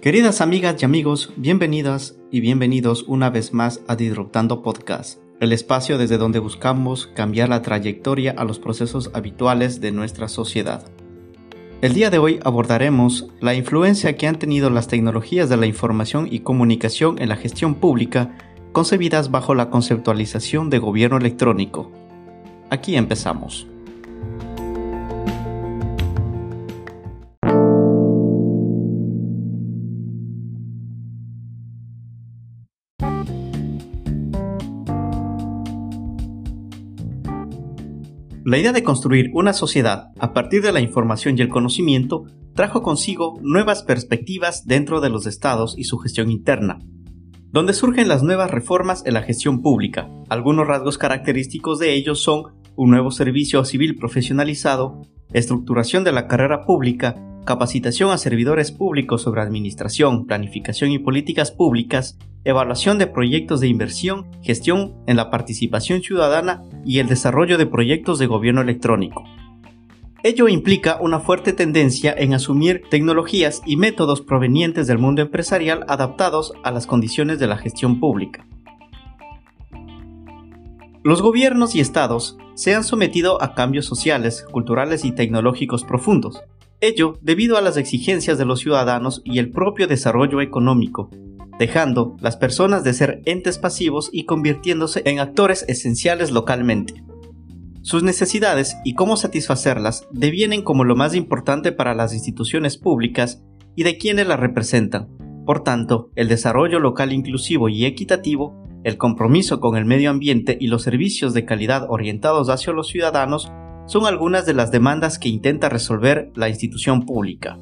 Queridas amigas y amigos, bienvenidas y bienvenidos una vez más a Disruptando Podcast, el espacio desde donde buscamos cambiar la trayectoria a los procesos habituales de nuestra sociedad. El día de hoy abordaremos la influencia que han tenido las tecnologías de la información y comunicación en la gestión pública concebidas bajo la conceptualización de gobierno electrónico. Aquí empezamos. La idea de construir una sociedad a partir de la información y el conocimiento trajo consigo nuevas perspectivas dentro de los estados y su gestión interna, donde surgen las nuevas reformas en la gestión pública. Algunos rasgos característicos de ellos son un nuevo servicio civil profesionalizado, estructuración de la carrera pública, capacitación a servidores públicos sobre administración, planificación y políticas públicas, evaluación de proyectos de inversión, gestión en la participación ciudadana y el desarrollo de proyectos de gobierno electrónico. Ello implica una fuerte tendencia en asumir tecnologías y métodos provenientes del mundo empresarial adaptados a las condiciones de la gestión pública. Los gobiernos y estados se han sometido a cambios sociales, culturales y tecnológicos profundos, ello debido a las exigencias de los ciudadanos y el propio desarrollo económico, dejando las personas de ser entes pasivos y convirtiéndose en actores esenciales localmente. Sus necesidades y cómo satisfacerlas devienen como lo más importante para las instituciones públicas y de quienes las representan. Por tanto, el desarrollo local inclusivo y equitativo, el compromiso con el medio ambiente y los servicios de calidad orientados hacia los ciudadanos son algunas de las demandas que intenta resolver la institución pública.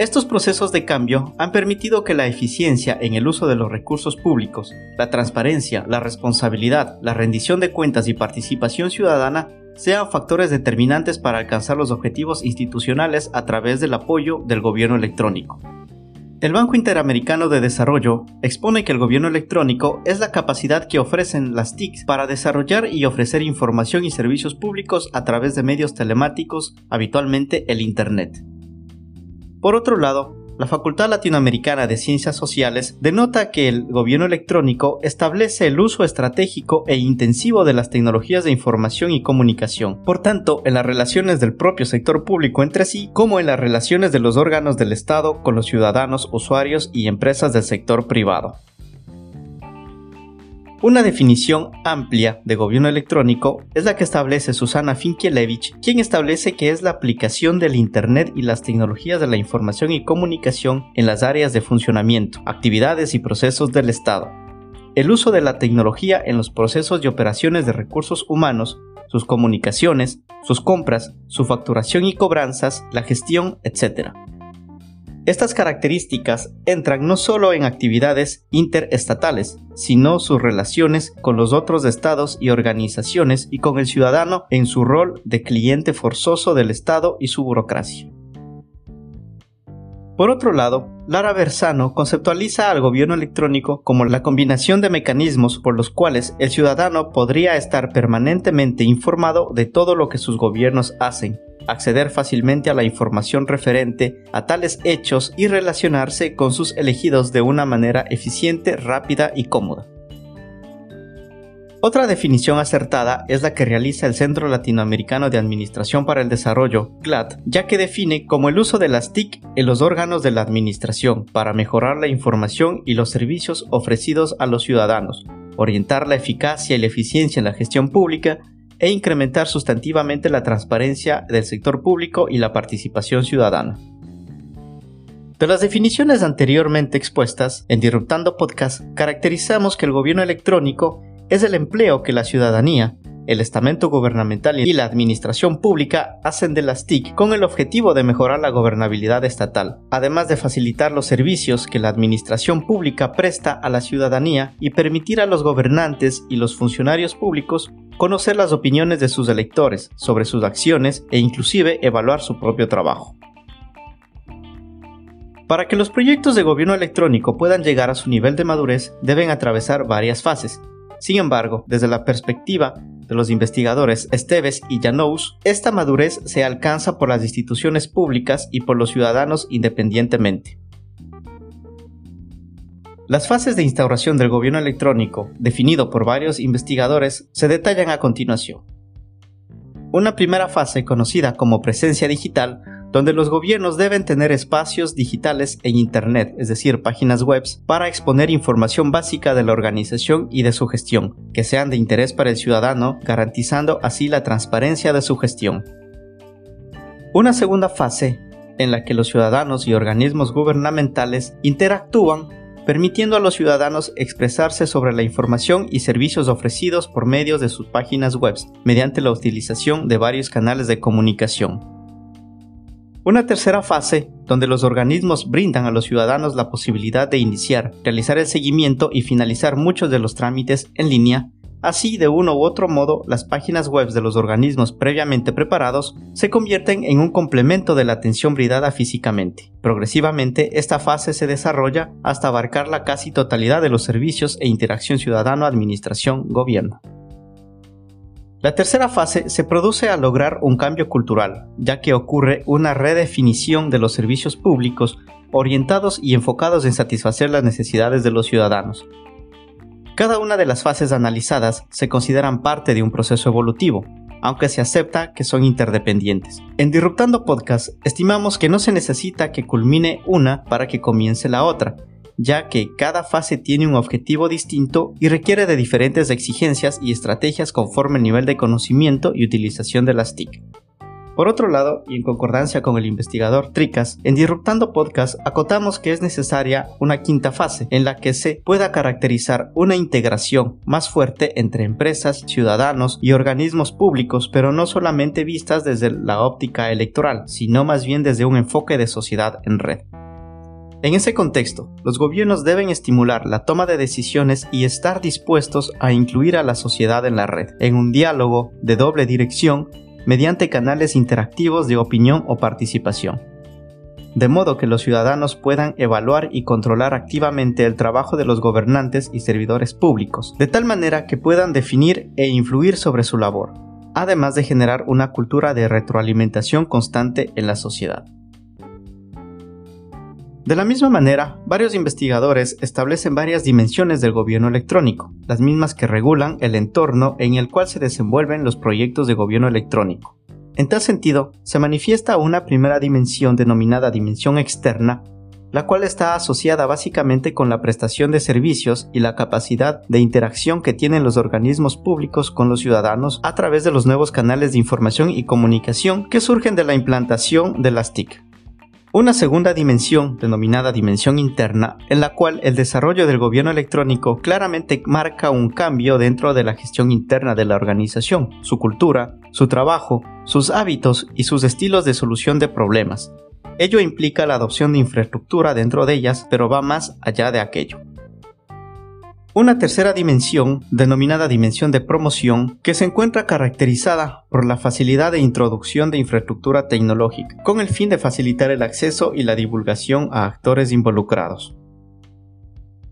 Estos procesos de cambio han permitido que la eficiencia en el uso de los recursos públicos, la transparencia, la responsabilidad, la rendición de cuentas y participación ciudadana sean factores determinantes para alcanzar los objetivos institucionales a través del apoyo del gobierno electrónico. El Banco Interamericano de Desarrollo expone que el gobierno electrónico es la capacidad que ofrecen las TICs para desarrollar y ofrecer información y servicios públicos a través de medios telemáticos, habitualmente el Internet. Por otro lado, la Facultad Latinoamericana de Ciencias Sociales denota que el gobierno electrónico establece el uso estratégico e intensivo de las tecnologías de información y comunicación, por tanto, en las relaciones del propio sector público entre sí, como en las relaciones de los órganos del Estado con los ciudadanos, usuarios y empresas del sector privado. Una definición amplia de gobierno electrónico es la que establece Susana Finkielewicz, quien establece que es la aplicación del Internet y las tecnologías de la información y comunicación en las áreas de funcionamiento, actividades y procesos del Estado. El uso de la tecnología en los procesos y operaciones de recursos humanos, sus comunicaciones, sus compras, su facturación y cobranzas, la gestión, etc. Estas características entran no solo en actividades interestatales, sino sus relaciones con los otros estados y organizaciones y con el ciudadano en su rol de cliente forzoso del Estado y su burocracia. Por otro lado, Lara Bersano conceptualiza al gobierno electrónico como la combinación de mecanismos por los cuales el ciudadano podría estar permanentemente informado de todo lo que sus gobiernos hacen, acceder fácilmente a la información referente a tales hechos y relacionarse con sus elegidos de una manera eficiente, rápida y cómoda. Otra definición acertada es la que realiza el Centro Latinoamericano de Administración para el Desarrollo, GLAD, ya que define como el uso de las TIC en los órganos de la administración para mejorar la información y los servicios ofrecidos a los ciudadanos, orientar la eficacia y la eficiencia en la gestión pública e incrementar sustantivamente la transparencia del sector público y la participación ciudadana. De las definiciones anteriormente expuestas, en Disruptando Podcast caracterizamos que el gobierno electrónico es el empleo que la ciudadanía, el estamento gubernamental y la administración pública hacen de las TIC con el objetivo de mejorar la gobernabilidad estatal, además de facilitar los servicios que la administración pública presta a la ciudadanía y permitir a los gobernantes y los funcionarios públicos conocer las opiniones de sus electores sobre sus acciones e inclusive evaluar su propio trabajo. Para que los proyectos de gobierno electrónico puedan llegar a su nivel de madurez, deben atravesar varias fases, Sin embargo, desde la perspectiva de los investigadores Esteves y Janous, esta madurez se alcanza por las instituciones públicas y por los ciudadanos independientemente. Las fases de instauración del gobierno electrónico, definido por varios investigadores, se detallan a continuación. Una primera fase, conocida como presencia digital, donde los gobiernos deben tener espacios digitales en Internet, es decir, páginas web, para exponer información básica de la organización y de su gestión, que sean de interés para el ciudadano, garantizando así la transparencia de su gestión. Una segunda fase, en la que los ciudadanos y organismos gubernamentales interactúan permitiendo a los ciudadanos expresarse sobre la información y servicios ofrecidos por medios de sus páginas web mediante la utilización de varios canales de comunicación. Una tercera fase, donde los organismos brindan a los ciudadanos la posibilidad de iniciar, realizar el seguimiento y finalizar muchos de los trámites en línea, Así, de uno u otro modo, las páginas web de los organismos previamente preparados se convierten en un complemento de la atención brindada físicamente. Progresivamente, esta fase se desarrolla hasta abarcar la casi totalidad de los servicios e interacción ciudadano-administración-gobierno. La tercera fase se produce al lograr un cambio cultural, ya que ocurre una redefinición de los servicios públicos orientados y enfocados en satisfacer las necesidades de los ciudadanos. Cada una de las fases analizadas se consideran parte de un proceso evolutivo, aunque se acepta que son interdependientes. En Disruptando Podcast estimamos que no se necesita que culmine una para que comience la otra, ya que cada fase tiene un objetivo distinto y requiere de diferentes exigencias y estrategias conforme el nivel de conocimiento y utilización de las TIC. Por otro lado, y en concordancia con el investigador Tricas, en Disruptando Podcast acotamos que es necesaria una quinta fase en la que se pueda caracterizar una integración más fuerte entre empresas, ciudadanos y organismos públicos, pero no solamente vistas desde la óptica electoral, sino más bien desde un enfoque de sociedad en red. En ese contexto, los gobiernos deben estimular la toma de decisiones y estar dispuestos a incluir a la sociedad en la red, en un diálogo de doble dirección mediante canales interactivos de opinión o participación. De modo que los ciudadanos puedan evaluar y controlar activamente el trabajo de los gobernantes y servidores públicos, de tal manera que puedan definir e influir sobre su labor, además de generar una cultura de retroalimentación constante en la sociedad. De la misma manera, varios investigadores establecen varias dimensiones del gobierno electrónico, las mismas que regulan el entorno en el cual se desenvuelven los proyectos de gobierno electrónico. En tal sentido, se manifiesta una primera dimensión denominada dimensión externa, la cual está asociada básicamente con la prestación de servicios y la capacidad de interacción que tienen los organismos públicos con los ciudadanos a través de los nuevos canales de información y comunicación que surgen de la implantación de las TIC. Una segunda dimensión, denominada dimensión interna, en la cual el desarrollo del gobierno electrónico claramente marca un cambio dentro de la gestión interna de la organización, su cultura, su trabajo, sus hábitos y sus estilos de solución de problemas. Ello implica la adopción de infraestructura dentro de ellas, pero va más allá de aquello. Una tercera dimensión, denominada dimensión de promoción, que se encuentra caracterizada por la facilidad de introducción de infraestructura tecnológica, con el fin de facilitar el acceso y la divulgación a actores involucrados.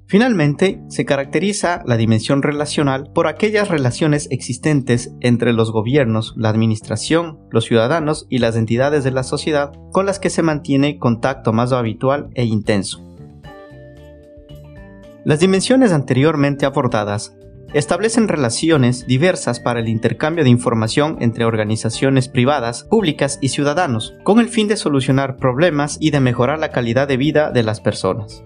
Finalmente, se caracteriza la dimensión relacional por aquellas relaciones existentes entre los gobiernos, la administración, los ciudadanos y las entidades de la sociedad con las que se mantiene contacto más habitual e intenso. Las dimensiones anteriormente abordadas establecen relaciones diversas para el intercambio de información entre organizaciones privadas, públicas y ciudadanos, con el fin de solucionar problemas y de mejorar la calidad de vida de las personas.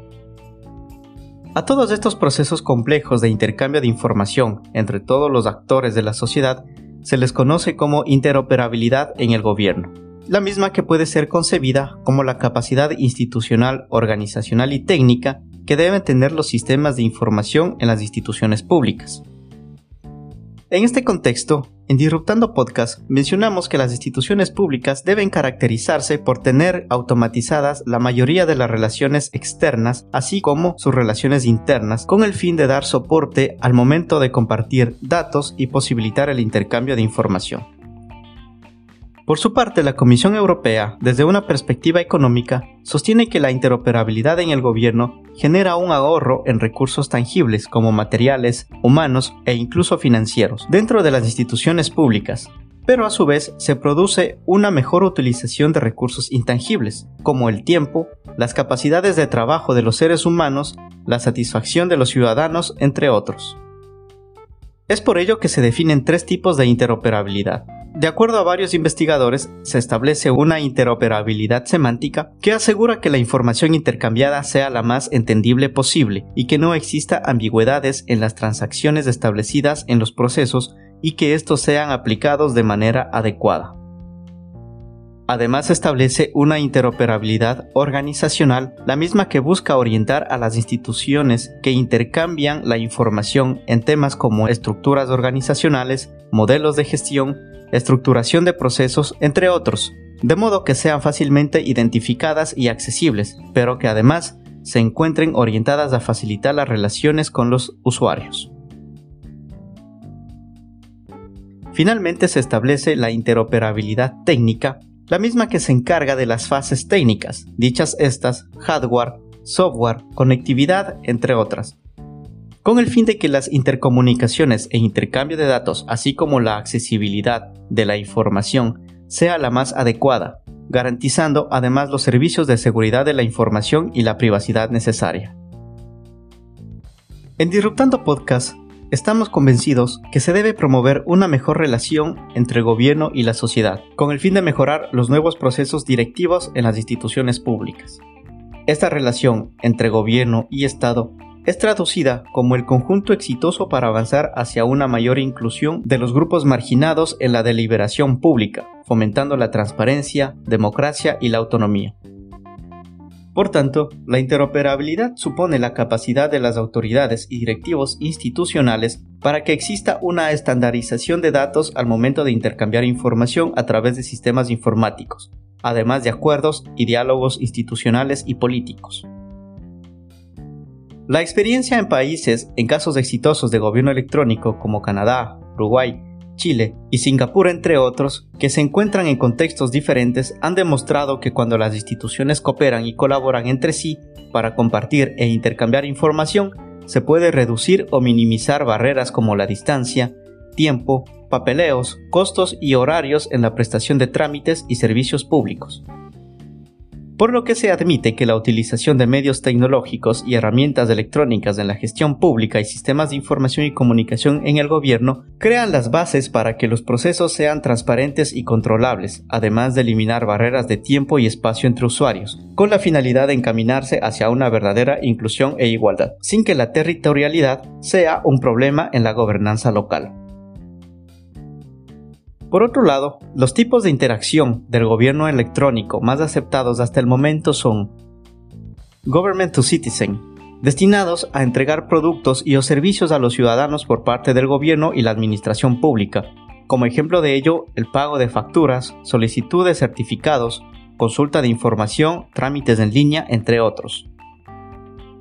A todos estos procesos complejos de intercambio de información entre todos los actores de la sociedad se les conoce como interoperabilidad en el gobierno, la misma que puede ser concebida como la capacidad institucional, organizacional y técnica que deben tener los sistemas de información en las instituciones públicas. En este contexto, en Disruptando Podcast mencionamos que las instituciones públicas deben caracterizarse por tener automatizadas la mayoría de las relaciones externas, así como sus relaciones internas, con el fin de dar soporte al momento de compartir datos y posibilitar el intercambio de información. Por su parte, la Comisión Europea, desde una perspectiva económica, sostiene que la interoperabilidad en el gobierno genera un ahorro en recursos tangibles como materiales, humanos e incluso financieros dentro de las instituciones públicas, pero a su vez se produce una mejor utilización de recursos intangibles, como el tiempo, las capacidades de trabajo de los seres humanos, la satisfacción de los ciudadanos, entre otros. Es por ello que se definen tres tipos de interoperabilidad. De acuerdo a varios investigadores, se establece una interoperabilidad semántica que asegura que la información intercambiada sea la más entendible posible y que no exista ambigüedades en las transacciones establecidas en los procesos y que estos sean aplicados de manera adecuada. Además establece una interoperabilidad organizacional, la misma que busca orientar a las instituciones que intercambian la información en temas como estructuras organizacionales, modelos de gestión, estructuración de procesos, entre otros, de modo que sean fácilmente identificadas y accesibles, pero que además se encuentren orientadas a facilitar las relaciones con los usuarios. Finalmente se establece la interoperabilidad técnica, la misma que se encarga de las fases técnicas, dichas estas hardware, software, conectividad, entre otras, con el fin de que las intercomunicaciones e intercambio de datos, así como la accesibilidad de la información, sea la más adecuada, garantizando además los servicios de seguridad de la información y la privacidad necesaria. En Disruptando Podcast, estamos convencidos que se debe promover una mejor relación entre gobierno y la sociedad, con el fin de mejorar los nuevos procesos directivos en las instituciones públicas. Esta relación entre gobierno y Estado es traducida como el conjunto exitoso para avanzar hacia una mayor inclusión de los grupos marginados en la deliberación pública, fomentando la transparencia, democracia y la autonomía. Por tanto, la interoperabilidad supone la capacidad de las autoridades y directivos institucionales para que exista una estandarización de datos al momento de intercambiar información a través de sistemas informáticos, además de acuerdos y diálogos institucionales y políticos. La experiencia en países en casos exitosos de gobierno electrónico como Canadá, Uruguay, Chile y Singapur, entre otros, que se encuentran en contextos diferentes, han demostrado que cuando las instituciones cooperan y colaboran entre sí para compartir e intercambiar información, se puede reducir o minimizar barreras como la distancia, tiempo, papeleos, costos y horarios en la prestación de trámites y servicios públicos por lo que se admite que la utilización de medios tecnológicos y herramientas electrónicas en la gestión pública y sistemas de información y comunicación en el gobierno crean las bases para que los procesos sean transparentes y controlables, además de eliminar barreras de tiempo y espacio entre usuarios, con la finalidad de encaminarse hacia una verdadera inclusión e igualdad, sin que la territorialidad sea un problema en la gobernanza local. Por otro lado, los tipos de interacción del gobierno electrónico más aceptados hasta el momento son Government to Citizen, destinados a entregar productos y o servicios a los ciudadanos por parte del gobierno y la administración pública. Como ejemplo de ello, el pago de facturas, solicitud de certificados, consulta de información, trámites en línea, entre otros.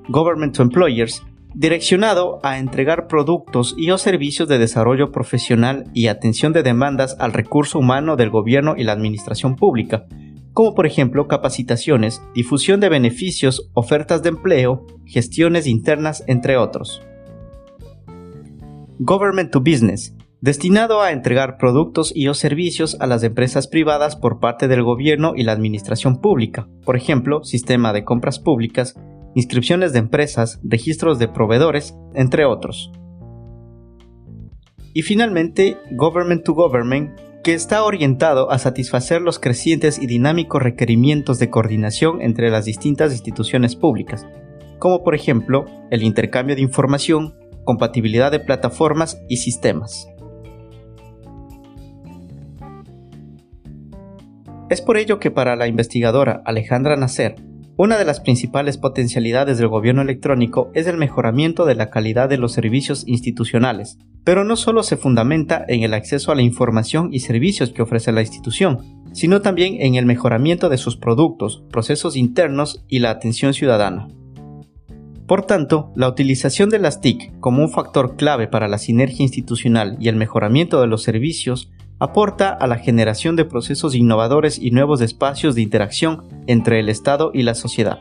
Government to Employers, direccionado a entregar productos y o servicios de desarrollo profesional y atención de demandas al recurso humano del gobierno y la administración pública, como por ejemplo capacitaciones, difusión de beneficios, ofertas de empleo, gestiones internas, entre otros. Government to Business, destinado a entregar productos y o servicios a las empresas privadas por parte del gobierno y la administración pública, por ejemplo, sistema de compras públicas, inscripciones de empresas, registros de proveedores, entre otros. Y finalmente, Government to Government, que está orientado a satisfacer los crecientes y dinámicos requerimientos de coordinación entre las distintas instituciones públicas, como por ejemplo el intercambio de información, compatibilidad de plataformas y sistemas. Es por ello que para la investigadora Alejandra Nacer, una de las principales potencialidades del gobierno electrónico es el mejoramiento de la calidad de los servicios institucionales, pero no solo se fundamenta en el acceso a la información y servicios que ofrece la institución, sino también en el mejoramiento de sus productos, procesos internos y la atención ciudadana. Por tanto, la utilización de las TIC como un factor clave para la sinergia institucional y el mejoramiento de los servicios aporta a la generación de procesos innovadores y nuevos espacios de interacción entre el Estado y la sociedad.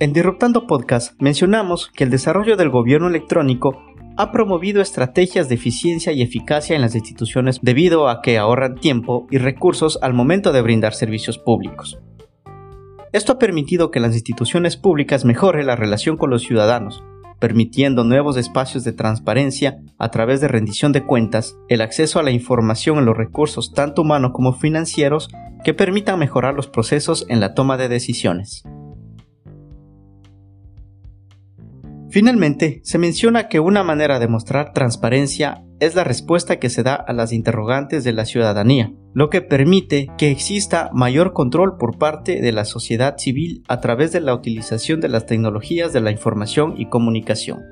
En Disruptando Podcast mencionamos que el desarrollo del gobierno electrónico ha promovido estrategias de eficiencia y eficacia en las instituciones debido a que ahorran tiempo y recursos al momento de brindar servicios públicos. Esto ha permitido que las instituciones públicas mejoren la relación con los ciudadanos, permitiendo nuevos espacios de transparencia a través de rendición de cuentas, el acceso a la información en los recursos tanto humanos como financieros que permitan mejorar los procesos en la toma de decisiones. Finalmente, se menciona que una manera de mostrar transparencia es la respuesta que se da a las interrogantes de la ciudadanía, lo que permite que exista mayor control por parte de la sociedad civil a través de la utilización de las tecnologías de la información y comunicación.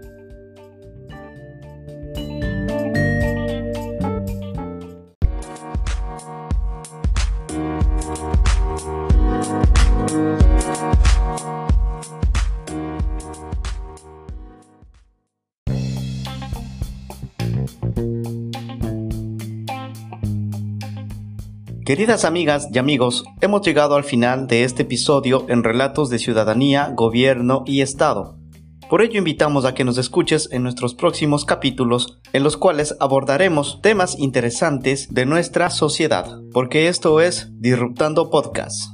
Queridas amigas y amigos, hemos llegado al final de este episodio en Relatos de Ciudadanía, Gobierno y Estado. Por ello invitamos a que nos escuches en nuestros próximos capítulos en los cuales abordaremos temas interesantes de nuestra sociedad, porque esto es Disruptando Podcast.